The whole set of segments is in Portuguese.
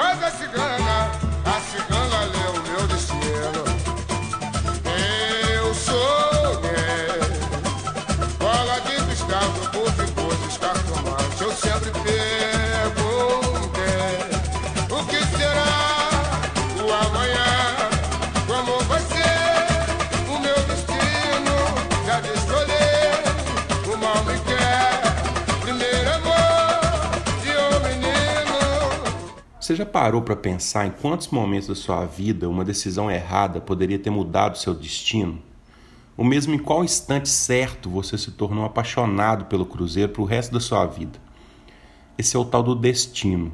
Mas a Você já parou para pensar em quantos momentos da sua vida uma decisão errada poderia ter mudado seu destino? Ou mesmo em qual instante certo você se tornou apaixonado pelo Cruzeiro para o resto da sua vida? Esse é o tal do destino.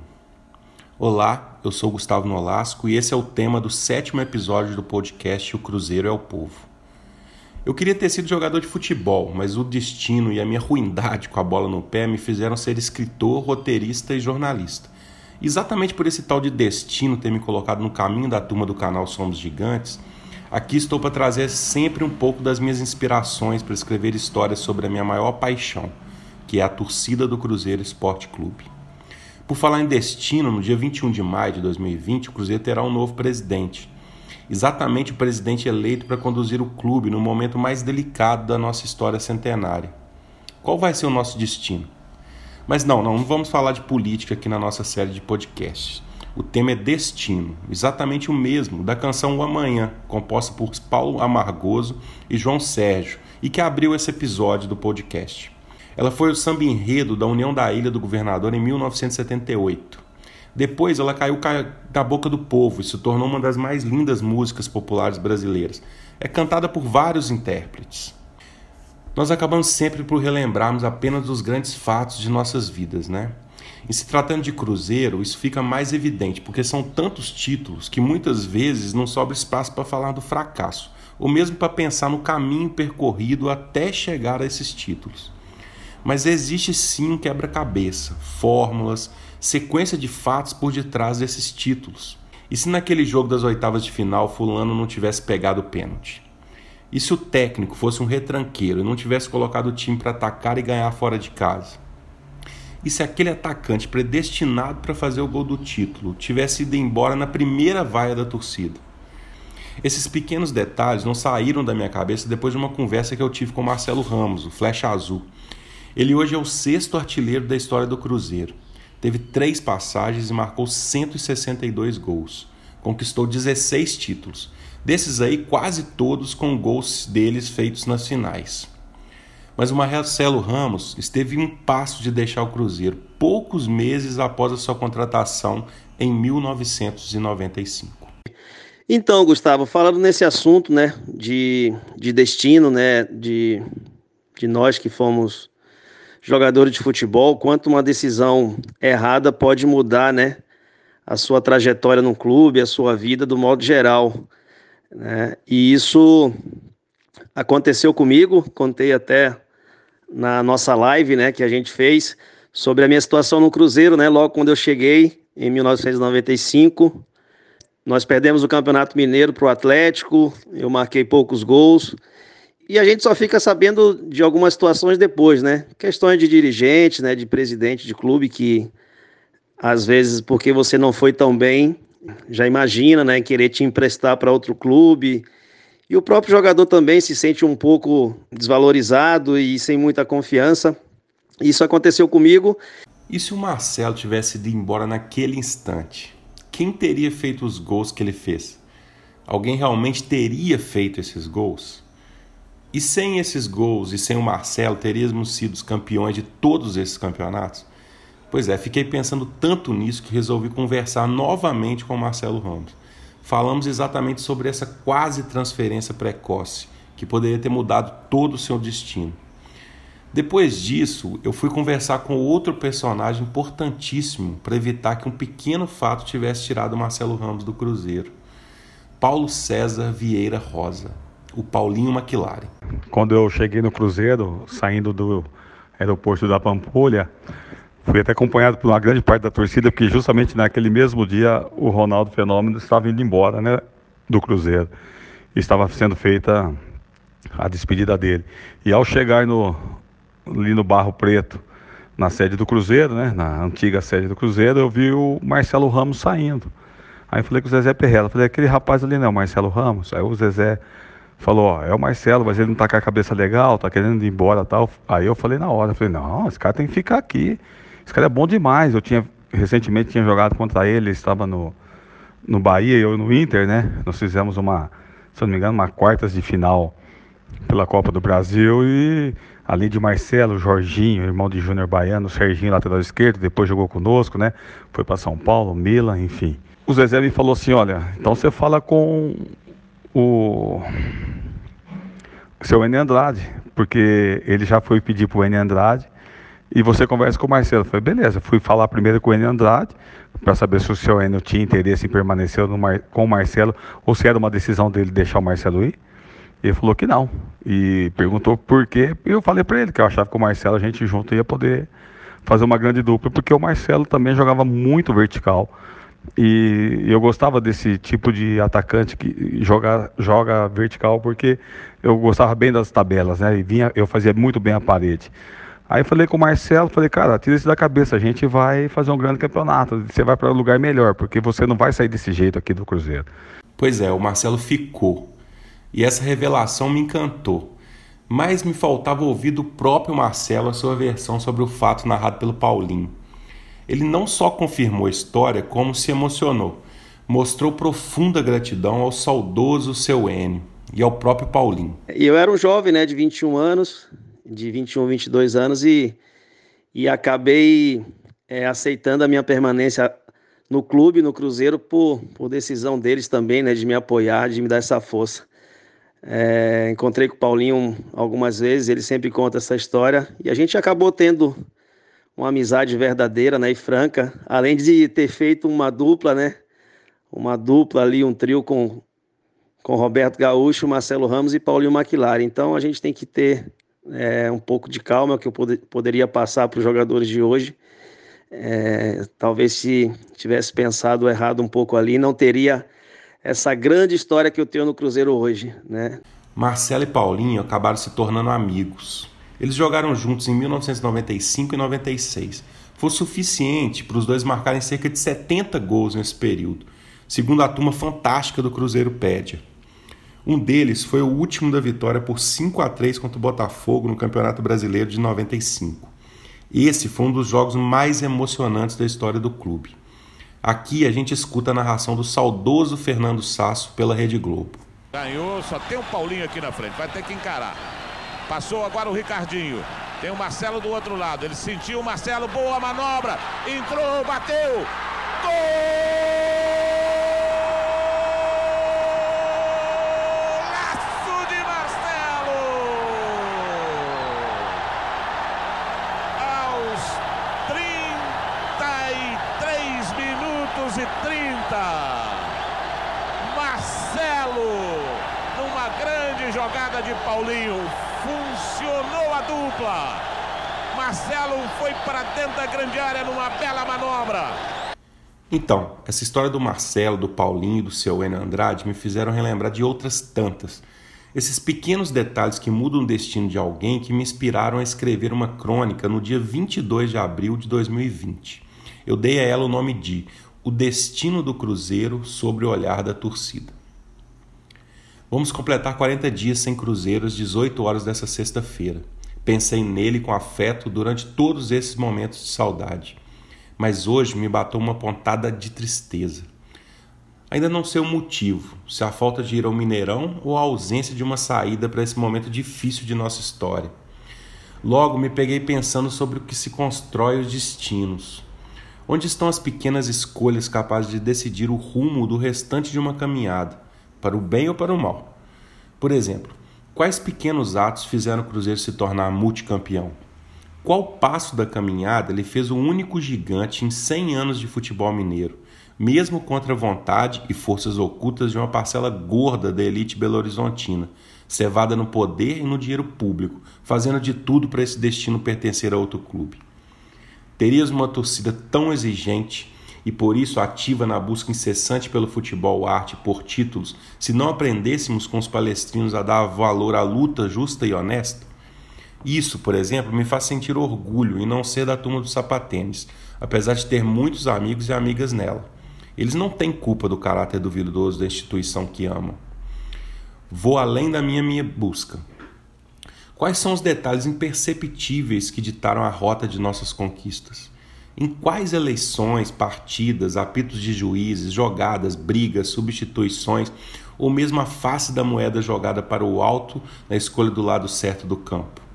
Olá, eu sou Gustavo Nolasco e esse é o tema do sétimo episódio do podcast O Cruzeiro é o Povo. Eu queria ter sido jogador de futebol, mas o destino e a minha ruindade com a bola no pé me fizeram ser escritor, roteirista e jornalista. Exatamente por esse tal de destino ter me colocado no caminho da turma do canal Somos Gigantes, aqui estou para trazer sempre um pouco das minhas inspirações para escrever histórias sobre a minha maior paixão, que é a torcida do Cruzeiro Esporte Clube. Por falar em destino, no dia 21 de maio de 2020, o Cruzeiro terá um novo presidente. Exatamente o presidente eleito para conduzir o clube no momento mais delicado da nossa história centenária. Qual vai ser o nosso destino? Mas não, não, não vamos falar de política aqui na nossa série de podcasts. O tema é destino, exatamente o mesmo da canção O Amanhã, composta por Paulo Amargoso e João Sérgio, e que abriu esse episódio do podcast. Ela foi o samba enredo da União da Ilha do Governador em 1978. Depois ela caiu da boca do povo e se tornou uma das mais lindas músicas populares brasileiras. É cantada por vários intérpretes. Nós acabamos sempre por relembrarmos apenas os grandes fatos de nossas vidas, né? E se tratando de Cruzeiro, isso fica mais evidente, porque são tantos títulos que muitas vezes não sobra espaço para falar do fracasso, ou mesmo para pensar no caminho percorrido até chegar a esses títulos. Mas existe sim um quebra-cabeça, fórmulas, sequência de fatos por detrás desses títulos. E se naquele jogo das oitavas de final Fulano não tivesse pegado o pênalti? E se o técnico fosse um retranqueiro e não tivesse colocado o time para atacar e ganhar fora de casa? E se aquele atacante predestinado para fazer o gol do título tivesse ido embora na primeira vaia da torcida? Esses pequenos detalhes não saíram da minha cabeça depois de uma conversa que eu tive com Marcelo Ramos, o Flecha Azul. Ele hoje é o sexto artilheiro da história do Cruzeiro. Teve três passagens e marcou 162 gols. Conquistou 16 títulos. Desses aí, quase todos com gols deles feitos nas finais. Mas o Marcelo Ramos esteve um passo de deixar o Cruzeiro poucos meses após a sua contratação em 1995. Então, Gustavo, falando nesse assunto, né, de, de destino, né, de, de nós que fomos jogadores de futebol, quanto uma decisão errada pode mudar, né, a sua trajetória no clube, a sua vida do modo geral. Né? E isso aconteceu comigo, contei até na nossa live, né, que a gente fez sobre a minha situação no Cruzeiro, né, logo quando eu cheguei em 1995, nós perdemos o Campeonato Mineiro para o Atlético, eu marquei poucos gols e a gente só fica sabendo de algumas situações depois, né? Questões de dirigente, né, de presidente de clube que às vezes porque você não foi tão bem, já imagina, né, querer te emprestar para outro clube. E o próprio jogador também se sente um pouco desvalorizado e sem muita confiança. Isso aconteceu comigo. E se o Marcelo tivesse ido embora naquele instante? Quem teria feito os gols que ele fez? Alguém realmente teria feito esses gols? E sem esses gols e sem o Marcelo, teríamos sido os campeões de todos esses campeonatos? Pois é, fiquei pensando tanto nisso que resolvi conversar novamente com o Marcelo Ramos. Falamos exatamente sobre essa quase transferência precoce, que poderia ter mudado todo o seu destino. Depois disso, eu fui conversar com outro personagem importantíssimo para evitar que um pequeno fato tivesse tirado Marcelo Ramos do Cruzeiro. Paulo César Vieira Rosa, o Paulinho McLaren. Quando eu cheguei no Cruzeiro, saindo do aeroporto da Pampulha, Fui até acompanhado por uma grande parte da torcida, porque justamente naquele mesmo dia o Ronaldo Fenômeno estava indo embora né, do Cruzeiro. Estava sendo feita a despedida dele. E ao chegar no, ali no Barro Preto, na sede do Cruzeiro, né? Na antiga sede do Cruzeiro, eu vi o Marcelo Ramos saindo. Aí falei com o Zezé Perrella, falei, aquele rapaz ali não é Marcelo Ramos? Aí o Zezé falou, ó, é o Marcelo, mas ele não tá com a cabeça legal, tá querendo ir embora tal. Aí eu falei na hora, falei, não, esse cara tem que ficar aqui. Esse cara é bom demais. Eu tinha, recentemente tinha jogado contra ele, estava no, no Bahia e eu no Inter, né? Nós fizemos uma, se não me engano, uma quartas de final pela Copa do Brasil e além de Marcelo, Jorginho, irmão de Júnior Baiano, Serginho, lateral esquerdo, depois jogou conosco, né? Foi para São Paulo, Milan, enfim. O Zezé me falou assim: olha, então você fala com o seu Enem Andrade, porque ele já foi pedir para o Enem Andrade e você conversa com o Marcelo. Eu falei, beleza, fui falar primeiro com o Enem Andrade para saber se o seu Enio tinha interesse em permanecer Mar... com o Marcelo ou se era uma decisão dele deixar o Marcelo ir. Ele falou que não. E perguntou por quê. E eu falei para ele que eu achava que o Marcelo, a gente junto ia poder fazer uma grande dupla, porque o Marcelo também jogava muito vertical. E eu gostava desse tipo de atacante que joga, joga vertical, porque eu gostava bem das tabelas, né? E vinha, eu fazia muito bem a parede. Aí falei com o Marcelo, falei, cara, tira isso da cabeça, a gente vai fazer um grande campeonato, você vai para um lugar melhor, porque você não vai sair desse jeito aqui do Cruzeiro. Pois é, o Marcelo ficou. E essa revelação me encantou. Mas me faltava ouvir do próprio Marcelo a sua versão sobre o fato narrado pelo Paulinho. Ele não só confirmou a história, como se emocionou. Mostrou profunda gratidão ao saudoso seu Enio e ao próprio Paulinho. Eu era um jovem, né, de 21 anos, de 21, 22 anos e, e acabei é, aceitando a minha permanência no clube, no Cruzeiro, por, por decisão deles também, né, de me apoiar, de me dar essa força. É, encontrei com o Paulinho algumas vezes, ele sempre conta essa história e a gente acabou tendo uma amizade verdadeira né, e franca, além de ter feito uma dupla, né? Uma dupla ali, um trio com, com Roberto Gaúcho, Marcelo Ramos e Paulinho Maquilar. Então a gente tem que ter é, um pouco de calma que eu pod poderia passar para os jogadores de hoje. É, talvez se tivesse pensado errado um pouco ali, não teria essa grande história que eu tenho no Cruzeiro hoje, né? Marcelo e Paulinho acabaram se tornando amigos. Eles jogaram juntos em 1995 e 96. Foi suficiente para os dois marcarem cerca de 70 gols nesse período, segundo a turma fantástica do Cruzeiro Pédia. Um deles foi o último da vitória por 5 a 3 contra o Botafogo no Campeonato Brasileiro de 95. Esse foi um dos jogos mais emocionantes da história do clube. Aqui a gente escuta a narração do saudoso Fernando Sasso pela Rede Globo. Ganhou, só tem o Paulinho aqui na frente, vai ter que encarar. Passou agora o Ricardinho. Tem o Marcelo do outro lado. Ele sentiu o Marcelo, boa manobra. Entrou, bateu. Gol! jogada de Paulinho. Funcionou a dupla. Marcelo foi para dentro da grande área numa bela manobra. Então, essa história do Marcelo, do Paulinho do seu Enio Andrade me fizeram relembrar de outras tantas. Esses pequenos detalhes que mudam o destino de alguém que me inspiraram a escrever uma crônica no dia 22 de abril de 2020. Eu dei a ela o nome de O Destino do Cruzeiro sobre o Olhar da Torcida. Vamos completar 40 dias sem Cruzeiro às 18 horas dessa sexta-feira. Pensei nele com afeto durante todos esses momentos de saudade. Mas hoje me bateu uma pontada de tristeza. Ainda não sei o motivo, se a falta de ir ao Mineirão ou a ausência de uma saída para esse momento difícil de nossa história. Logo me peguei pensando sobre o que se constrói os destinos. Onde estão as pequenas escolhas capazes de decidir o rumo do restante de uma caminhada? para o bem ou para o mal. Por exemplo, quais pequenos atos fizeram o Cruzeiro se tornar multicampeão? Qual passo da caminhada ele fez o único gigante em 100 anos de futebol mineiro, mesmo contra a vontade e forças ocultas de uma parcela gorda da elite belo-horizontina, cevada no poder e no dinheiro público, fazendo de tudo para esse destino pertencer a outro clube? Terias uma torcida tão exigente e por isso ativa na busca incessante pelo futebol arte por títulos, se não aprendêssemos com os palestrinos a dar valor à luta justa e honesta? Isso, por exemplo, me faz sentir orgulho em não ser da turma dos sapatênis, apesar de ter muitos amigos e amigas nela. Eles não têm culpa do caráter duvidoso da instituição que amam. Vou além da minha minha busca. Quais são os detalhes imperceptíveis que ditaram a rota de nossas conquistas? Em quais eleições, partidas, apitos de juízes, jogadas, brigas, substituições, ou mesmo a face da moeda jogada para o alto na escolha do lado certo do campo?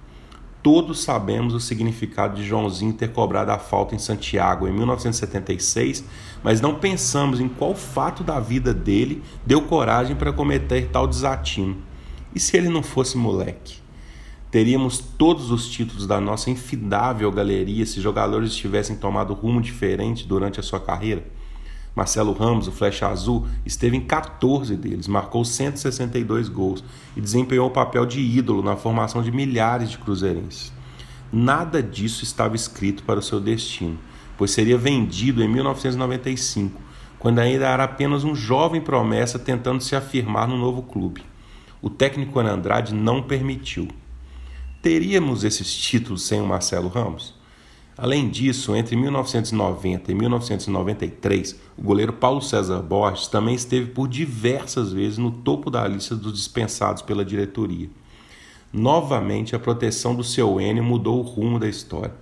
Todos sabemos o significado de Joãozinho ter cobrado a falta em Santiago em 1976, mas não pensamos em qual fato da vida dele deu coragem para cometer tal desatino. E se ele não fosse moleque? Teríamos todos os títulos da nossa infindável galeria se jogadores tivessem tomado rumo diferente durante a sua carreira. Marcelo Ramos, o Flecha Azul, esteve em 14 deles, marcou 162 gols e desempenhou o papel de ídolo na formação de milhares de cruzeirenses. Nada disso estava escrito para o seu destino, pois seria vendido em 1995, quando ainda era apenas um jovem promessa tentando se afirmar no novo clube. O técnico Andrade não permitiu. Teríamos esses títulos sem o Marcelo Ramos? Além disso, entre 1990 e 1993, o goleiro Paulo César Borges também esteve por diversas vezes no topo da lista dos dispensados pela diretoria. Novamente, a proteção do seu Enio mudou o rumo da história.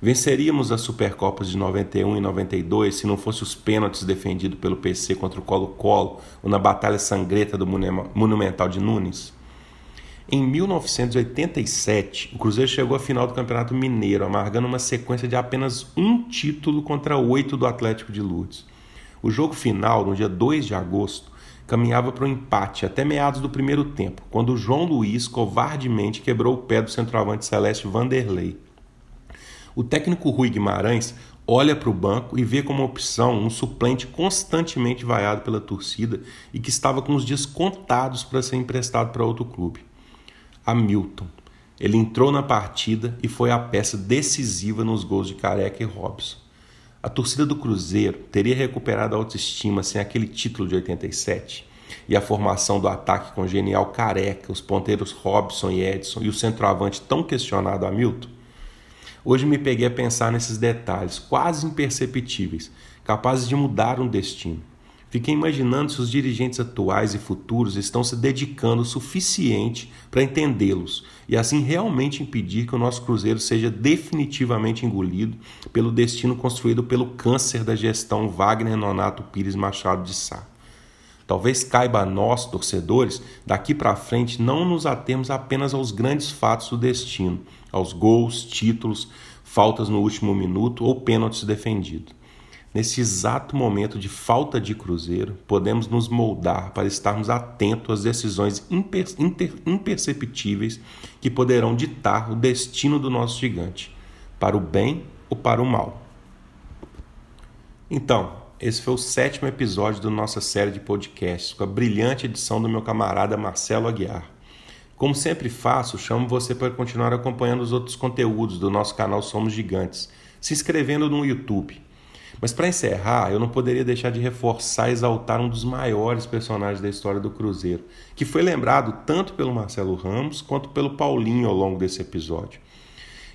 Venceríamos as Supercopas de 91 e 92 se não fosse os pênaltis defendidos pelo PC contra o Colo-Colo ou na batalha sangrenta do Monumental de Nunes? Em 1987, o Cruzeiro chegou à final do Campeonato Mineiro, amargando uma sequência de apenas um título contra oito do Atlético de Lourdes. O jogo final, no dia 2 de agosto, caminhava para um empate até meados do primeiro tempo, quando o João Luiz covardemente quebrou o pé do centroavante celeste Vanderlei. O técnico Rui Guimarães olha para o banco e vê como opção um suplente constantemente vaiado pela torcida e que estava com os dias contados para ser emprestado para outro clube. Hamilton. Ele entrou na partida e foi a peça decisiva nos gols de Careca e Robson. A torcida do Cruzeiro teria recuperado a autoestima sem aquele título de 87 e a formação do ataque com o genial Careca, os ponteiros Robson e Edson e o centroavante tão questionado Hamilton? Hoje me peguei a pensar nesses detalhes quase imperceptíveis, capazes de mudar um destino. Fiquei imaginando se os dirigentes atuais e futuros estão se dedicando o suficiente para entendê-los e assim realmente impedir que o nosso Cruzeiro seja definitivamente engolido pelo destino construído pelo câncer da gestão Wagner Nonato Pires Machado de Sá. Talvez caiba a nós, torcedores, daqui para frente não nos atemos apenas aos grandes fatos do destino, aos gols, títulos, faltas no último minuto ou pênaltis defendidos. Nesse exato momento de falta de cruzeiro, podemos nos moldar para estarmos atentos às decisões imper inter imperceptíveis que poderão ditar o destino do nosso gigante, para o bem ou para o mal. Então, esse foi o sétimo episódio da nossa série de podcasts, com a brilhante edição do meu camarada Marcelo Aguiar. Como sempre faço, chamo você para continuar acompanhando os outros conteúdos do nosso canal Somos Gigantes, se inscrevendo no YouTube mas para encerrar, eu não poderia deixar de reforçar e exaltar um dos maiores personagens da história do Cruzeiro, que foi lembrado tanto pelo Marcelo Ramos quanto pelo Paulinho ao longo desse episódio.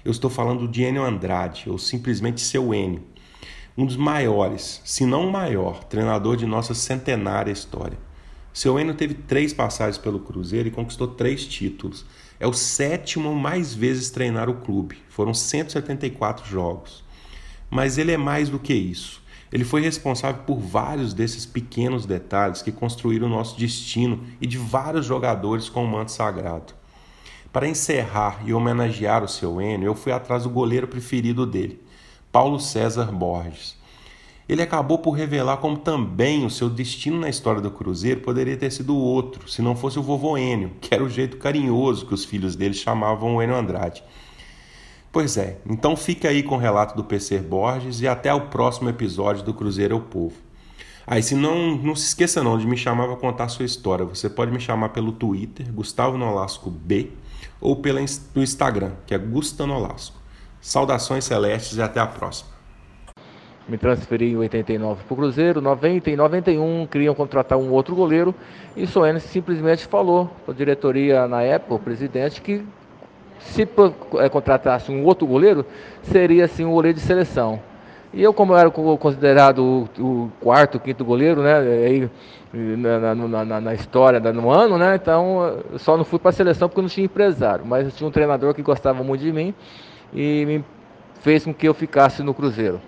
Eu estou falando de Enio Andrade, ou simplesmente seu Enio, um dos maiores, se não o maior, treinador de nossa centenária história. Seu Enio teve três passagens pelo Cruzeiro e conquistou três títulos. É o sétimo mais vezes treinar o clube. Foram 174 jogos. Mas ele é mais do que isso. Ele foi responsável por vários desses pequenos detalhes que construíram o nosso destino e de vários jogadores com o manto sagrado. Para encerrar e homenagear o seu Enio, eu fui atrás do goleiro preferido dele, Paulo César Borges. Ele acabou por revelar como também o seu destino na história do Cruzeiro poderia ter sido outro, se não fosse o vovô Enio, que era o jeito carinhoso que os filhos dele chamavam o Enio Andrade. Pois é, então fica aí com o relato do PC Borges e até o próximo episódio do Cruzeiro é o Povo. Aí, ah, se não, não se esqueça não de me chamar para contar sua história. Você pode me chamar pelo Twitter, Gustavo Nolasco B, ou pelo Instagram, que é Gustavo Nolasco. Saudações celestes e até a próxima. Me transferi em 89 para o Cruzeiro, 90 e 91 queriam contratar um outro goleiro e Soares simplesmente falou para a diretoria na época, o presidente, que se é, contratasse um outro goleiro, seria assim um goleiro de seleção. E eu, como eu era considerado o, o quarto, quinto goleiro, né? Aí, na, na, na, na, história, no ano, né? Então, só não fui para a seleção porque não tinha empresário. Mas eu tinha um treinador que gostava muito de mim e me fez com que eu ficasse no Cruzeiro.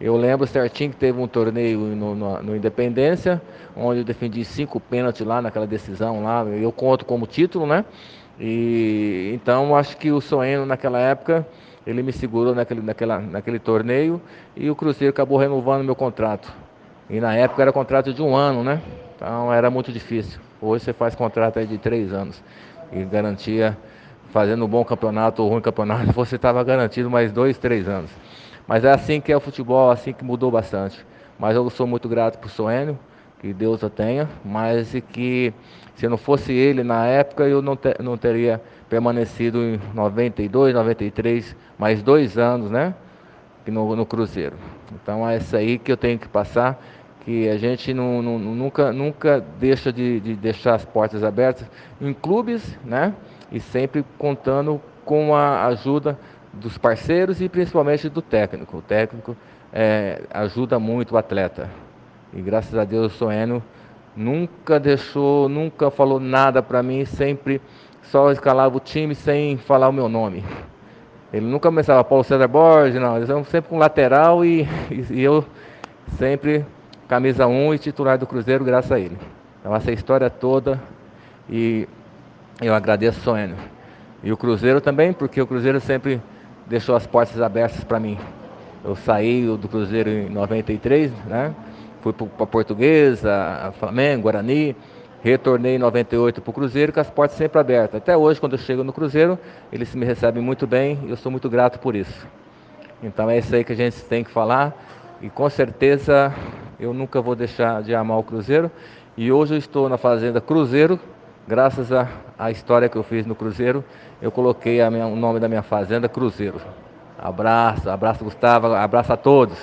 Eu lembro certinho que teve um torneio no, no, no Independência, onde eu defendi cinco pênaltis lá naquela decisão lá. Eu conto como título, né? E então acho que o Soeno naquela época ele me segurou naquele, naquela, naquele torneio e o Cruzeiro acabou renovando meu contrato. E na época era contrato de um ano, né? Então era muito difícil. Hoje você faz contrato aí de três anos e garantia, fazendo um bom campeonato ou ruim campeonato, você estava garantido mais dois, três anos. Mas é assim que é o futebol, assim que mudou bastante. Mas eu sou muito grato por Soênio, que Deus o tenha, mas que se não fosse ele na época eu não, te, não teria permanecido em 92, 93, mais dois anos, né? No, no Cruzeiro. Então é isso aí que eu tenho que passar, que a gente não, não, nunca, nunca deixa de, de, deixar as portas abertas em clubes, né? E sempre contando com a ajuda dos parceiros e principalmente do técnico. O técnico é, ajuda muito o atleta. E graças a Deus o Soeno nunca deixou, nunca falou nada para mim, sempre só escalava o time sem falar o meu nome. Ele nunca começava Paulo César Borges, não, eles eram sempre com lateral e, e, eu sempre camisa 1 e titular do Cruzeiro graças a ele. Então essa história toda e eu agradeço o Soênio. E o Cruzeiro também, porque o Cruzeiro sempre deixou as portas abertas para mim. Eu saí do Cruzeiro em 93, né? Fui para Portuguesa, Flamengo, Guarani, Retornei em 98 para o Cruzeiro, com as portas sempre abertas. Até hoje, quando eu chego no Cruzeiro, eles me recebem muito bem e eu sou muito grato por isso. Então é isso aí que a gente tem que falar. E com certeza eu nunca vou deixar de amar o Cruzeiro. E hoje eu estou na Fazenda Cruzeiro, graças à história que eu fiz no Cruzeiro. Eu coloquei minha, o nome da minha fazenda Cruzeiro. Abraço, abraço Gustavo, abraço a todos.